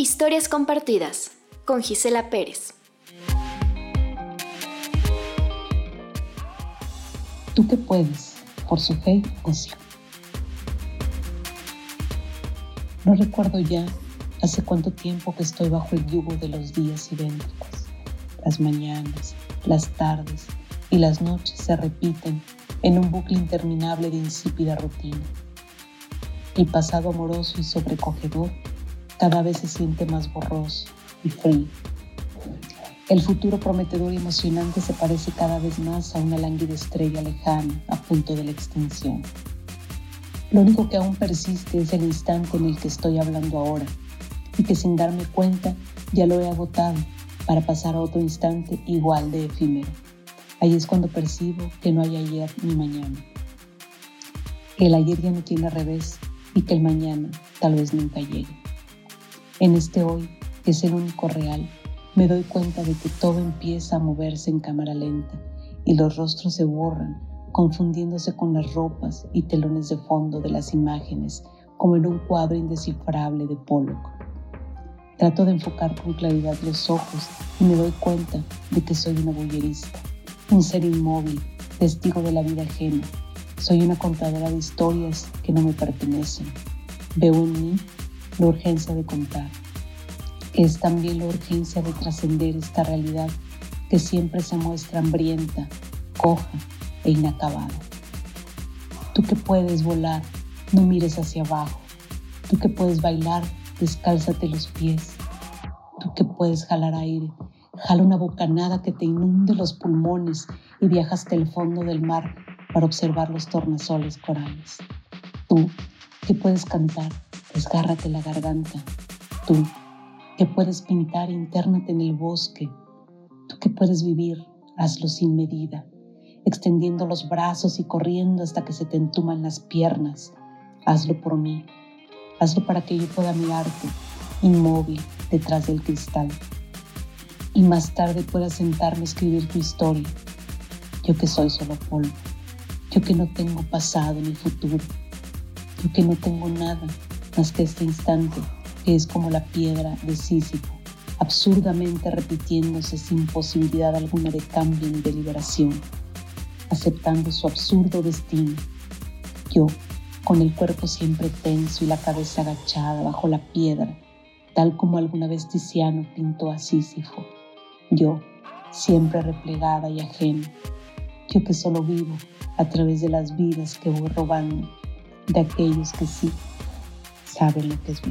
Historias compartidas con Gisela Pérez. Tú que puedes, por su fe y No recuerdo ya hace cuánto tiempo que estoy bajo el yugo de los días idénticos. Las mañanas, las tardes y las noches se repiten en un bucle interminable de insípida rutina. El pasado amoroso y sobrecogedor cada vez se siente más borroso y frío. El futuro prometedor y emocionante se parece cada vez más a una lánguida estrella lejana a punto de la extinción. Lo único que aún persiste es el instante en el que estoy hablando ahora y que sin darme cuenta ya lo he agotado para pasar a otro instante igual de efímero. Ahí es cuando percibo que no hay ayer ni mañana. Que el ayer ya no tiene revés y que el mañana tal vez nunca llegue. En este hoy, que es el único real, me doy cuenta de que todo empieza a moverse en cámara lenta y los rostros se borran, confundiéndose con las ropas y telones de fondo de las imágenes, como en un cuadro indescifrable de Pollock. Trato de enfocar con claridad los ojos y me doy cuenta de que soy una bullerista, un ser inmóvil, testigo de la vida ajena. Soy una contadora de historias que no me pertenecen. Veo en mí la urgencia de contar. Es también la urgencia de trascender esta realidad que siempre se muestra hambrienta, coja e inacabada. Tú que puedes volar, no mires hacia abajo. Tú que puedes bailar, descálzate los pies. Tú que puedes jalar aire, jala una bocanada que te inunde los pulmones y viaja hasta el fondo del mar para observar los tornasoles corales. Tú que puedes cantar, desgárrate la garganta. Tú, que puedes pintar, internate en el bosque. Tú que puedes vivir, hazlo sin medida, extendiendo los brazos y corriendo hasta que se te entuman las piernas. Hazlo por mí. Hazlo para que yo pueda mirarte, inmóvil, detrás del cristal. Y más tarde pueda sentarme a escribir tu historia. Yo que soy solo polvo. Yo que no tengo pasado ni futuro. Yo que no tengo nada más que este instante que es como la piedra de Sísifo, absurdamente repitiéndose sin posibilidad alguna de cambio ni de liberación, aceptando su absurdo destino. Yo, con el cuerpo siempre tenso y la cabeza agachada bajo la piedra, tal como alguna vez Tiziano pintó a Sísifo. Yo, siempre replegada y ajena. Yo que solo vivo a través de las vidas que voy robando de aquellos que sí saben lo que es.